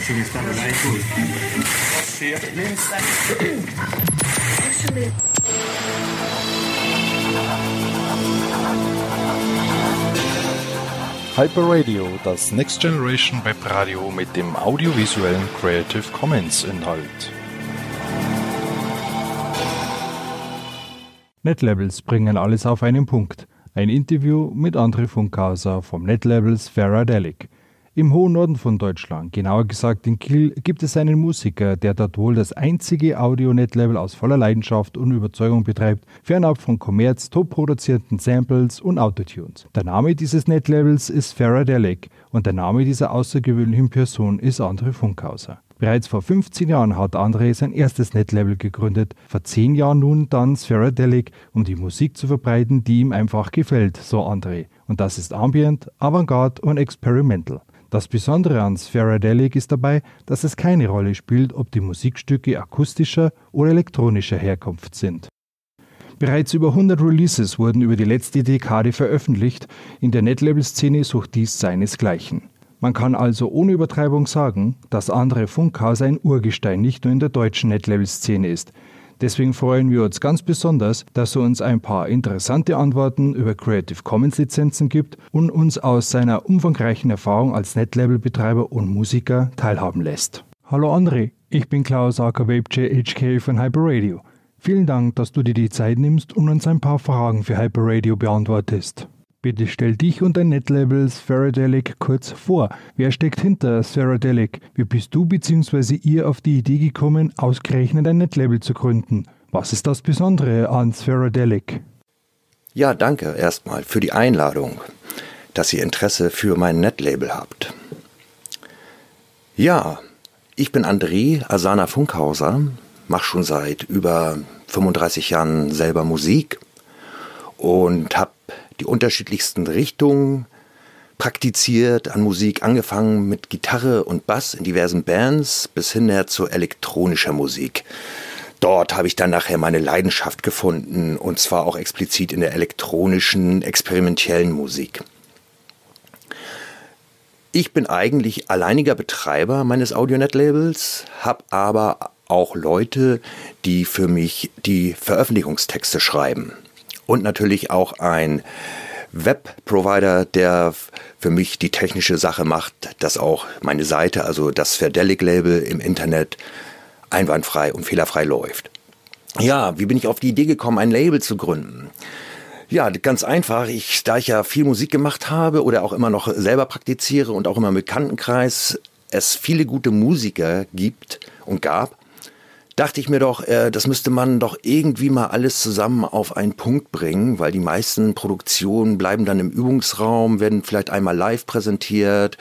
should we start with cool? Actually. Hyper Radio, das Next Generation Web Radio mit dem audiovisuellen Creative Commons Inhalt. Netlabels bringen alles auf einen Punkt. Ein Interview mit André Funkhauser vom Netlabels Faradelic. Im hohen Norden von Deutschland, genauer gesagt in Kiel, gibt es einen Musiker, der dort wohl das einzige Audio-Netlabel aus voller Leidenschaft und Überzeugung betreibt, fernab von Kommerz, top produzierten Samples und Autotunes. Der Name dieses Netlabels ist Faradelic und der Name dieser außergewöhnlichen Person ist André Funkhauser. Bereits vor 15 Jahren hat André sein erstes Netlabel gegründet, vor 10 Jahren nun dann Spheradelic, um die Musik zu verbreiten, die ihm einfach gefällt, so André. Und das ist Ambient, Avantgarde und Experimental. Das Besondere an Spheradelic ist dabei, dass es keine Rolle spielt, ob die Musikstücke akustischer oder elektronischer Herkunft sind. Bereits über 100 Releases wurden über die letzte Dekade veröffentlicht, in der Netlabel-Szene sucht dies seinesgleichen. Man kann also ohne Übertreibung sagen, dass André Funkhaus ein Urgestein nicht nur in der deutschen Netlabel-Szene ist, Deswegen freuen wir uns ganz besonders, dass er uns ein paar interessante Antworten über Creative Commons Lizenzen gibt und uns aus seiner umfangreichen Erfahrung als Netlabel-Betreiber und Musiker teilhaben lässt. Hallo André, ich bin Klaus Ackerwebce HK von Hyper Radio. Vielen Dank, dass du dir die Zeit nimmst und uns ein paar Fragen für Hyper Radio beantwortest. Bitte stell dich und dein Netlabel Spheradelic kurz vor. Wer steckt hinter Spheradelic? Wie bist du bzw. ihr auf die Idee gekommen, ausgerechnet ein Netlabel zu gründen? Was ist das Besondere an Spheradelic? Ja, danke erstmal für die Einladung, dass ihr Interesse für mein Netlabel habt. Ja, ich bin André Asana Funkhauser, mache schon seit über 35 Jahren selber Musik und habe die unterschiedlichsten Richtungen praktiziert an Musik, angefangen mit Gitarre und Bass in diversen Bands bis hin zu elektronischer Musik. Dort habe ich dann nachher meine Leidenschaft gefunden und zwar auch explizit in der elektronischen, experimentellen Musik. Ich bin eigentlich alleiniger Betreiber meines Audionet-Labels, habe aber auch Leute, die für mich die Veröffentlichungstexte schreiben und natürlich auch ein Webprovider, der für mich die technische Sache macht, dass auch meine Seite, also das Verdelic-Label im Internet einwandfrei und fehlerfrei läuft. Ja, wie bin ich auf die Idee gekommen, ein Label zu gründen? Ja, ganz einfach. Ich, da ich ja viel Musik gemacht habe oder auch immer noch selber praktiziere und auch immer im Bekanntenkreis es viele gute Musiker gibt und gab, dachte ich mir doch, äh, das müsste man doch irgendwie mal alles zusammen auf einen Punkt bringen, weil die meisten Produktionen bleiben dann im Übungsraum, werden vielleicht einmal live präsentiert.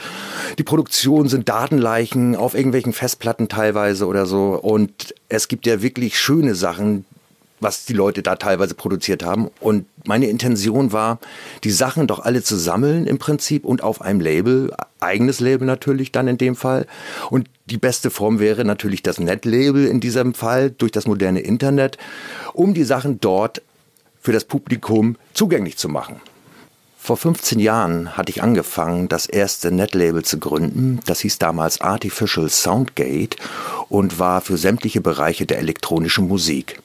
Die Produktionen sind Datenleichen auf irgendwelchen Festplatten teilweise oder so. Und es gibt ja wirklich schöne Sachen, was die Leute da teilweise produziert haben. Und meine Intention war, die Sachen doch alle zu sammeln im Prinzip und auf einem Label, eigenes Label natürlich dann in dem Fall. Und die beste Form wäre natürlich das Netlabel in diesem Fall durch das moderne Internet, um die Sachen dort für das Publikum zugänglich zu machen. Vor 15 Jahren hatte ich angefangen, das erste Netlabel zu gründen. Das hieß damals Artificial Soundgate und war für sämtliche Bereiche der elektronischen Musik.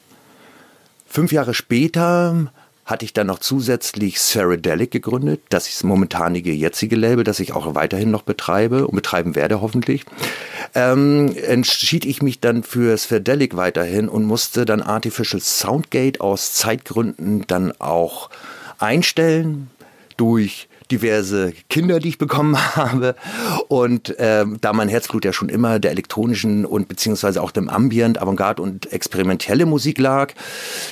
Fünf Jahre später hatte ich dann noch zusätzlich Ceradelic gegründet. Das ist momentanige jetzige Label, das ich auch weiterhin noch betreibe und betreiben werde hoffentlich. Ähm, entschied ich mich dann für Ceradelic weiterhin und musste dann Artificial Soundgate aus Zeitgründen dann auch einstellen durch diverse Kinder, die ich bekommen habe. Und äh, da mein Herzblut ja schon immer der elektronischen und beziehungsweise auch dem Ambient, Avantgarde und experimentelle Musik lag,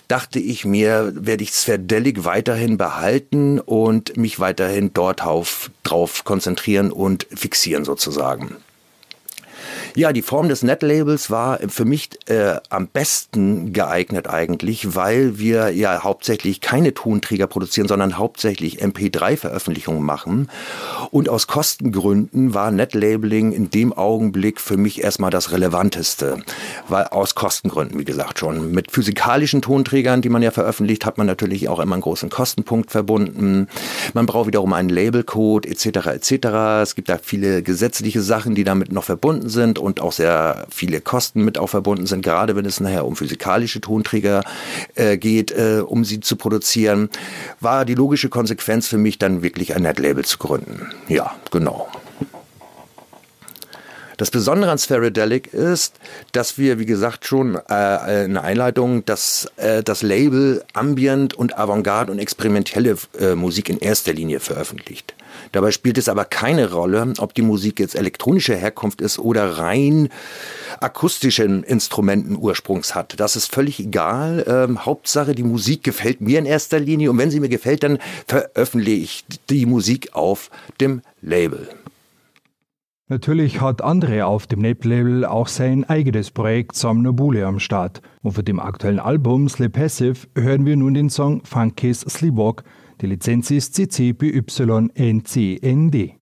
dachte ich mir, werde ich Sverdelic weiterhin behalten und mich weiterhin dort auf, drauf konzentrieren und fixieren sozusagen. Ja, die Form des Netlabels war für mich äh, am besten geeignet eigentlich, weil wir ja hauptsächlich keine Tonträger produzieren, sondern hauptsächlich MP3-Veröffentlichungen machen. Und aus Kostengründen war Netlabeling in dem Augenblick für mich erstmal das Relevanteste. Weil aus Kostengründen, wie gesagt, schon. Mit physikalischen Tonträgern, die man ja veröffentlicht, hat man natürlich auch immer einen großen Kostenpunkt verbunden. Man braucht wiederum einen Labelcode etc. etc. Es gibt da viele gesetzliche Sachen, die damit noch verbunden sind und auch sehr viele Kosten mit auch verbunden sind, gerade wenn es nachher um physikalische Tonträger äh, geht, äh, um sie zu produzieren, war die logische Konsequenz für mich dann wirklich ein Netlabel zu gründen. Ja, genau. Das Besondere an Spherodelic ist, dass wir, wie gesagt, schon äh, in der Einleitung, dass äh, das Label Ambient und Avantgarde und experimentelle äh, Musik in erster Linie veröffentlicht. Dabei spielt es aber keine Rolle, ob die Musik jetzt elektronischer Herkunft ist oder rein akustischen Instrumenten Ursprungs hat. Das ist völlig egal. Ähm, Hauptsache, die Musik gefällt mir in erster Linie und wenn sie mir gefällt, dann veröffentliche ich die Musik auf dem Label. Natürlich hat André auf dem Nep-Label auch sein eigenes Projekt Sam Nobule am Start. Und für dem aktuellen Album Sleep Passive hören wir nun den Song Funky's Sleepwalk. Die Lizenz ist CC BY NCND.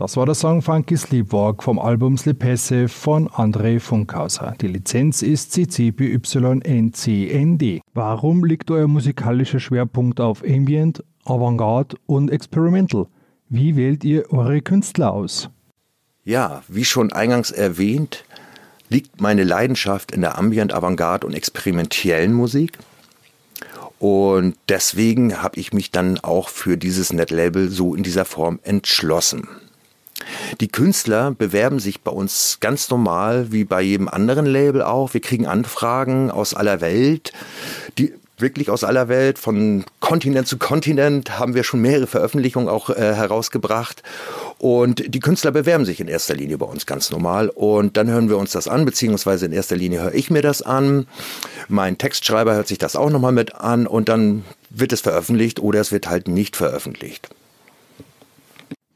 Das war der Song Funky Sleepwalk vom Album Slepesse von André Funkhauser. Die Lizenz ist CC-BY-NCND. Warum liegt euer musikalischer Schwerpunkt auf Ambient, Avantgarde und Experimental? Wie wählt ihr eure Künstler aus? Ja, wie schon eingangs erwähnt, liegt meine Leidenschaft in der Ambient, Avantgarde und experimentellen Musik. Und deswegen habe ich mich dann auch für dieses Netlabel so in dieser Form entschlossen. Die Künstler bewerben sich bei uns ganz normal, wie bei jedem anderen Label auch. Wir kriegen Anfragen aus aller Welt. Die wirklich aus aller Welt, von Kontinent zu Kontinent haben wir schon mehrere Veröffentlichungen auch äh, herausgebracht. Und die Künstler bewerben sich in erster Linie bei uns ganz normal. Und dann hören wir uns das an, beziehungsweise in erster Linie höre ich mir das an. Mein Textschreiber hört sich das auch nochmal mit an und dann wird es veröffentlicht oder es wird halt nicht veröffentlicht.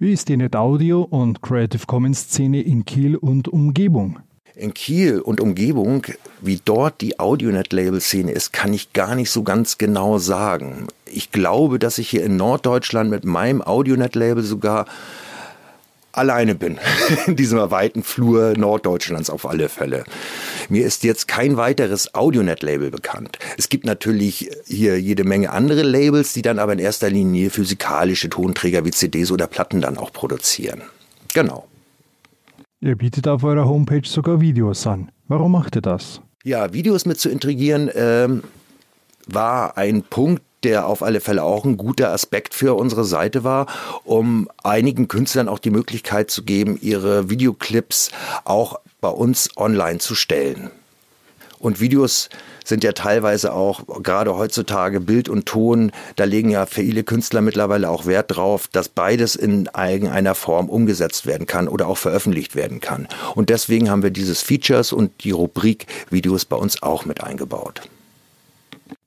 Wie ist die NetAudio und Creative Commons Szene in Kiel und Umgebung? In Kiel und Umgebung, wie dort die Audionet-Label-Szene ist, kann ich gar nicht so ganz genau sagen. Ich glaube, dass ich hier in Norddeutschland mit meinem Audionet-Label sogar alleine bin in diesem weiten Flur Norddeutschlands auf alle Fälle. Mir ist jetzt kein weiteres Audionet-Label bekannt. Es gibt natürlich hier jede Menge andere Labels, die dann aber in erster Linie physikalische Tonträger wie CDs oder Platten dann auch produzieren. Genau. Ihr bietet auf eurer Homepage sogar Videos an. Warum macht ihr das? Ja, Videos mit zu integrieren ähm, war ein Punkt, der auf alle Fälle auch ein guter Aspekt für unsere Seite war, um einigen Künstlern auch die Möglichkeit zu geben, ihre Videoclips auch bei uns online zu stellen. Und Videos sind ja teilweise auch, gerade heutzutage, Bild und Ton, da legen ja viele Künstler mittlerweile auch Wert drauf, dass beides in irgendeiner Form umgesetzt werden kann oder auch veröffentlicht werden kann. Und deswegen haben wir dieses Features und die Rubrik Videos bei uns auch mit eingebaut.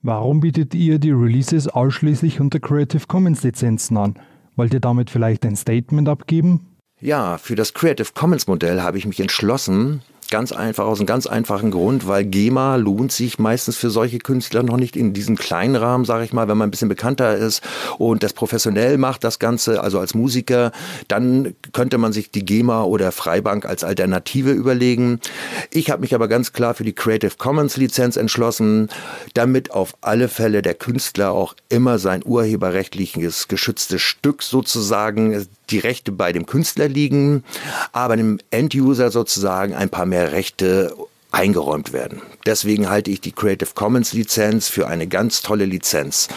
Warum bietet ihr die Releases ausschließlich unter Creative Commons Lizenzen an? Wollt ihr damit vielleicht ein Statement abgeben? Ja, für das Creative Commons Modell habe ich mich entschlossen, Ganz einfach, aus einem ganz einfachen Grund, weil GEMA lohnt sich meistens für solche Künstler noch nicht in diesem kleinen Rahmen, sage ich mal, wenn man ein bisschen bekannter ist und das professionell macht, das Ganze, also als Musiker, dann könnte man sich die GEMA oder Freibank als Alternative überlegen. Ich habe mich aber ganz klar für die Creative Commons Lizenz entschlossen, damit auf alle Fälle der Künstler auch immer sein urheberrechtliches geschütztes Stück sozusagen die Rechte bei dem Künstler liegen, aber dem End-User sozusagen ein paar mehr Rechte eingeräumt werden. Deswegen halte ich die Creative Commons Lizenz für eine ganz tolle Lizenz.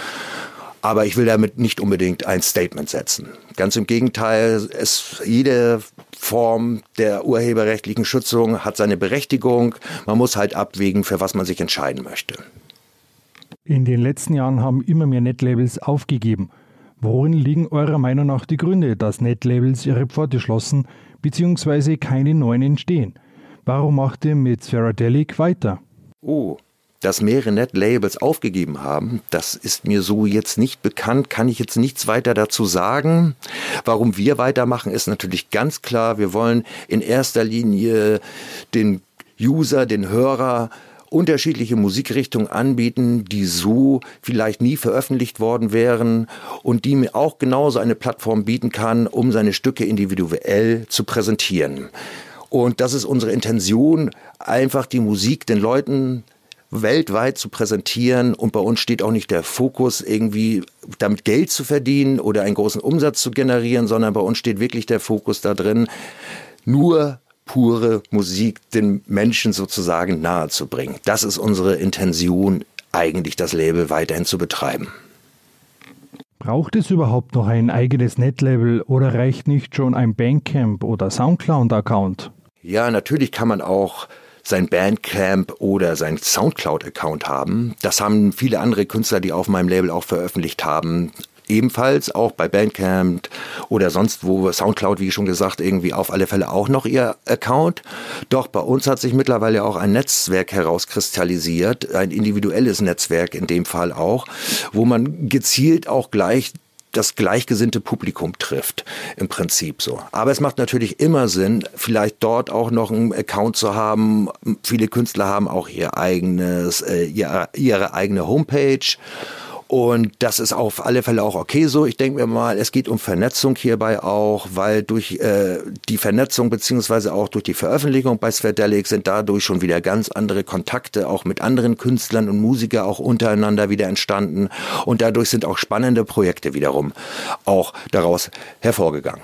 Aber ich will damit nicht unbedingt ein Statement setzen. Ganz im Gegenteil, es, jede Form der urheberrechtlichen Schützung hat seine Berechtigung. Man muss halt abwägen, für was man sich entscheiden möchte. In den letzten Jahren haben immer mehr Netlabels aufgegeben. Worin liegen eurer Meinung nach die Gründe, dass Netlabels ihre Pforte schlossen bzw. keine neuen entstehen? Warum macht ihr mit Sferadelic weiter? Oh, dass mehrere Netlabels aufgegeben haben, das ist mir so jetzt nicht bekannt, kann ich jetzt nichts weiter dazu sagen. Warum wir weitermachen, ist natürlich ganz klar, wir wollen in erster Linie den User, den Hörer unterschiedliche Musikrichtungen anbieten, die so vielleicht nie veröffentlicht worden wären und die mir auch genauso eine Plattform bieten kann, um seine Stücke individuell zu präsentieren. Und das ist unsere Intention, einfach die Musik den Leuten weltweit zu präsentieren und bei uns steht auch nicht der Fokus irgendwie damit Geld zu verdienen oder einen großen Umsatz zu generieren, sondern bei uns steht wirklich der Fokus da drin, nur pure Musik den Menschen sozusagen nahezubringen. Das ist unsere Intention, eigentlich das Label weiterhin zu betreiben. Braucht es überhaupt noch ein eigenes Netlabel oder reicht nicht schon ein Bandcamp oder Soundcloud-Account? Ja, natürlich kann man auch sein Bandcamp oder sein Soundcloud-Account haben. Das haben viele andere Künstler, die auf meinem Label auch veröffentlicht haben, ebenfalls auch bei Bandcamp oder sonst wo, Soundcloud, wie schon gesagt, irgendwie auf alle Fälle auch noch ihr Account. Doch bei uns hat sich mittlerweile auch ein Netzwerk herauskristallisiert, ein individuelles Netzwerk in dem Fall auch, wo man gezielt auch gleich das gleichgesinnte Publikum trifft, im Prinzip so. Aber es macht natürlich immer Sinn, vielleicht dort auch noch einen Account zu haben. Viele Künstler haben auch ihr eigenes, äh, ihre, ihre eigene Homepage Und das ist auf alle Fälle auch okay so. Ich denke mir mal, es geht um Vernetzung hierbei auch, weil durch äh, die Vernetzung beziehungsweise auch durch die Veröffentlichung bei Sverdelic sind dadurch schon wieder ganz andere Kontakte auch mit anderen Künstlern und Musikern auch untereinander wieder entstanden. Und dadurch sind auch spannende Projekte wiederum auch daraus hervorgegangen.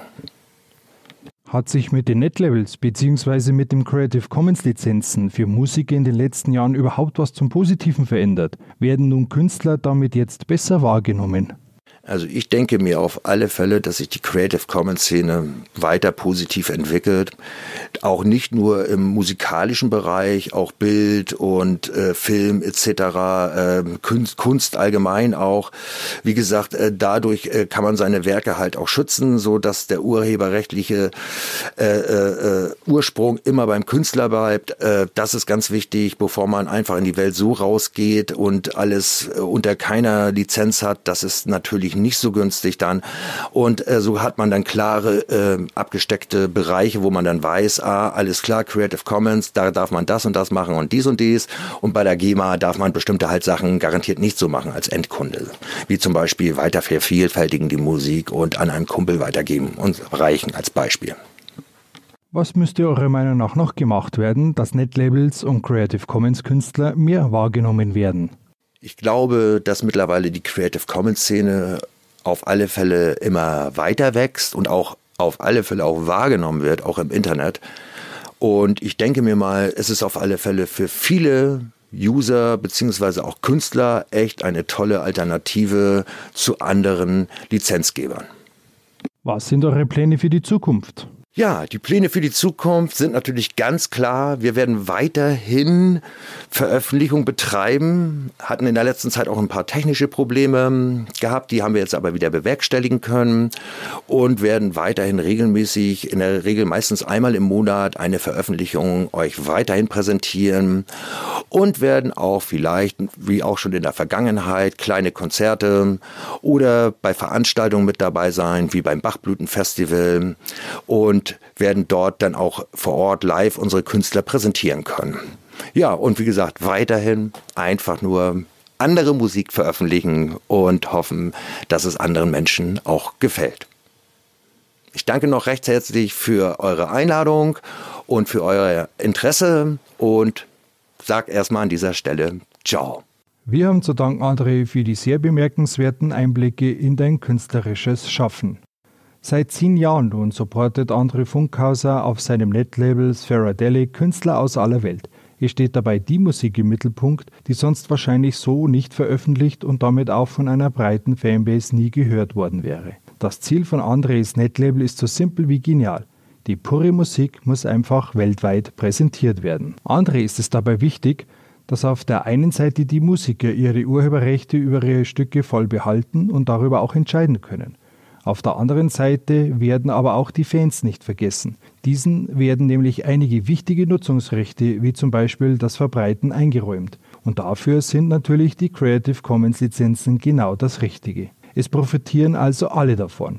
Hat sich mit den Netlevels bzw. mit den Creative Commons Lizenzen für Musiker in den letzten Jahren überhaupt was zum Positiven verändert? Werden nun Künstler damit jetzt besser wahrgenommen? Also ich denke mir auf alle Fälle, dass sich die Creative Commons Szene weiter positiv entwickelt. Auch nicht nur im musikalischen Bereich, auch Bild und äh, Film etc., äh, Kunst, Kunst, allgemein auch. Wie gesagt, äh, dadurch äh, kann man seine Werke halt auch schützen, so dass der urheberrechtliche äh, äh, Ursprung immer beim Künstler bleibt. Äh, das ist ganz wichtig, bevor man einfach in die Welt so rausgeht und alles äh, unter keiner Lizenz hat. Das ist natürlich nicht so günstig dann. Und äh, so hat man dann klare, äh, abgesteckte Bereiche, wo man dann weiß, ah, alles klar, Creative Commons, da darf man das und das machen und dies und dies. Und bei der GEMA darf man bestimmte halt Sachen garantiert nicht so machen als Endkunde. Wie zum Beispiel weiter vervielfältigen die Musik und an einen Kumpel weitergeben und reichen als Beispiel. Was müsste eurer Meinung nach noch gemacht werden, dass Netlabels und Creative Commons Künstler mehr wahrgenommen werden? Ich glaube, dass mittlerweile die Creative Commons Szene auf alle Fälle immer weiter wächst und auch auf alle Fälle auch wahrgenommen wird, auch im Internet. Und ich denke mir mal, es ist auf alle Fälle für viele User beziehungsweise auch Künstler echt eine tolle Alternative zu anderen Lizenzgebern. Was sind eure Pläne für die Zukunft? Ja, die Pläne für die Zukunft sind natürlich ganz klar. Wir werden weiterhin Veröffentlichung betreiben, hatten in der letzten Zeit auch ein paar technische Probleme gehabt, die haben wir jetzt aber wieder bewerkstelligen können und werden weiterhin regelmäßig, in der Regel meistens einmal im Monat, eine Veröffentlichung euch weiterhin präsentieren und werden auch vielleicht, wie auch schon in der Vergangenheit, kleine Konzerte oder bei Veranstaltungen mit dabei sein, wie beim Bachblütenfestival und werden dort dann auch vor Ort live unsere Künstler präsentieren können. Ja, und wie gesagt, weiterhin einfach nur andere Musik veröffentlichen und hoffen, dass es anderen Menschen auch gefällt. Ich danke noch recht herzlich für eure Einladung und für euer Interesse und sage erstmal an dieser Stelle Ciao. Wir haben zu danken, André, für die sehr bemerkenswerten Einblicke in dein künstlerisches Schaffen. Seit zehn Jahren nun supportet André Funkhauser auf seinem Netlabel Spheradelic Künstler aus aller Welt. Es steht dabei die Musik im Mittelpunkt, die sonst wahrscheinlich so nicht veröffentlicht und damit auch von einer breiten Fanbase nie gehört worden wäre. Das Ziel von Andres Netlabel ist so simpel wie genial. Die pure Musik muss einfach weltweit präsentiert werden. André ist es dabei wichtig, dass auf der einen Seite die Musiker ihre Urheberrechte über ihre Stücke voll behalten und darüber auch entscheiden können. Auf der anderen Seite werden aber auch die Fans nicht vergessen. Diesen werden nämlich einige wichtige Nutzungsrechte, wie zum Beispiel das Verbreiten, eingeräumt. Und dafür sind natürlich die Creative Commons Lizenzen genau das Richtige. Es profitieren also alle davon.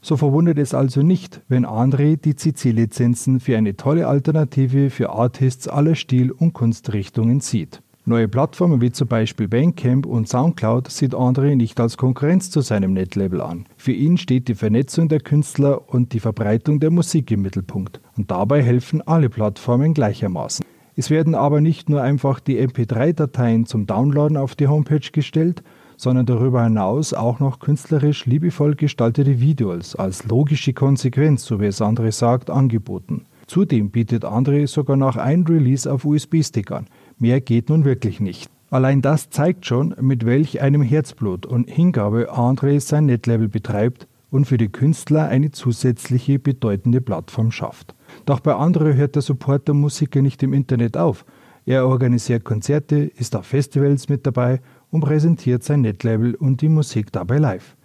So verwundert es also nicht, wenn André die CC-Lizenzen für eine tolle Alternative für Artists aller Stil- und Kunstrichtungen sieht. Neue Plattformen wie zum Beispiel Bandcamp und Soundcloud sieht André nicht als Konkurrenz zu seinem Netlabel an. Für ihn steht die Vernetzung der Künstler und die Verbreitung der Musik im Mittelpunkt. Und dabei helfen alle Plattformen gleichermaßen. Es werden aber nicht nur einfach die MP3-Dateien zum Downloaden auf die Homepage gestellt, sondern darüber hinaus auch noch künstlerisch liebevoll gestaltete Videos als logische Konsequenz, so wie es André sagt, angeboten. Zudem bietet André sogar noch ein Release auf USB-Stick an. Mehr geht nun wirklich nicht. Allein das zeigt schon, mit welch einem Herzblut und Hingabe André sein Netlevel betreibt und für die Künstler eine zusätzliche bedeutende Plattform schafft. Doch bei André hört der Support der Musiker nicht im Internet auf. Er organisiert Konzerte, ist auf Festivals mit dabei und präsentiert sein Netlabel und die Musik dabei live.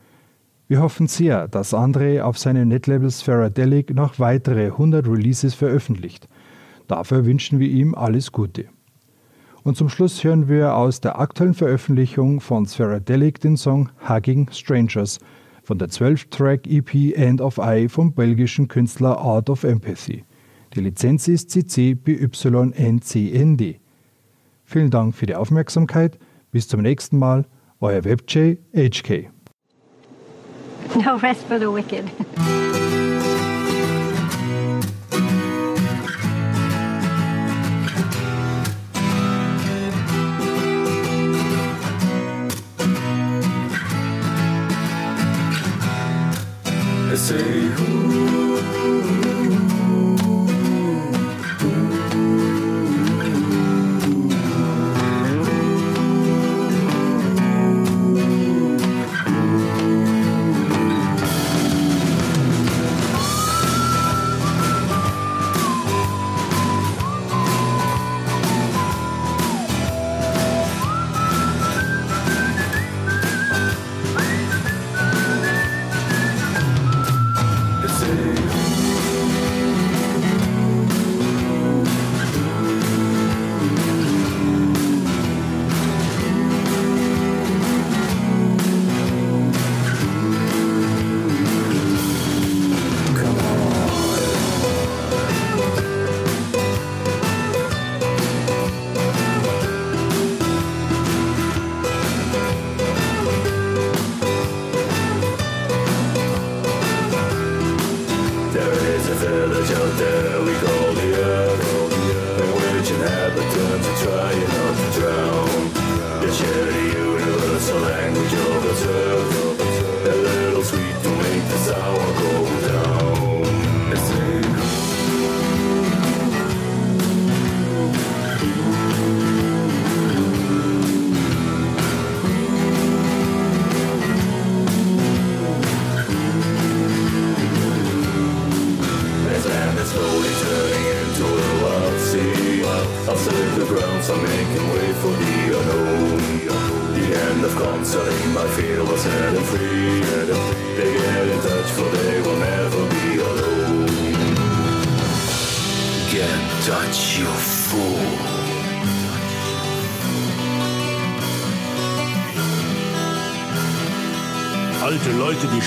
Wir hoffen sehr, dass André auf seinem Netlabel Spheradelic noch weitere 100 Releases veröffentlicht. Dafür wünschen wir ihm alles Gute. Und zum Schluss hören wir aus der aktuellen Veröffentlichung von Spheradelic den Song Hugging Strangers von der 12-Track-EP End of Eye vom belgischen Künstler Art of Empathy. Die Lizenz ist CC BY NCND. Vielen Dank für die Aufmerksamkeit. Bis zum nächsten Mal. Euer WebJ HK. No rest for the wicked.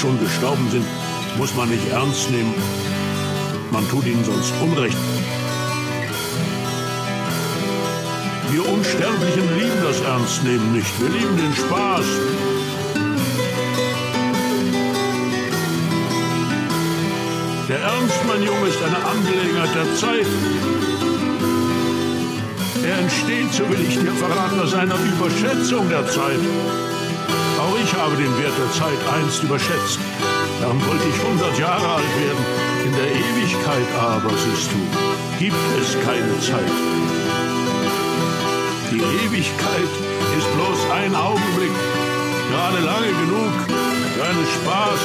schon gestorben sind, muss man nicht ernst nehmen. Man tut ihnen sonst Unrecht. Wir Unsterblichen lieben das Ernstnehmen nicht. Wir lieben den Spaß. Der Ernst, mein Junge, ist eine Angelegenheit der Zeit. Er entsteht, so will ich dir verraten, aus einer Überschätzung der Zeit. Auch ich habe den Wert der Zeit einst überschätzt. Darum wollte ich 100 Jahre alt werden. In der Ewigkeit aber, siehst du, gibt es keine Zeit. Die Ewigkeit ist bloß ein Augenblick, gerade lange genug für einen Spaß,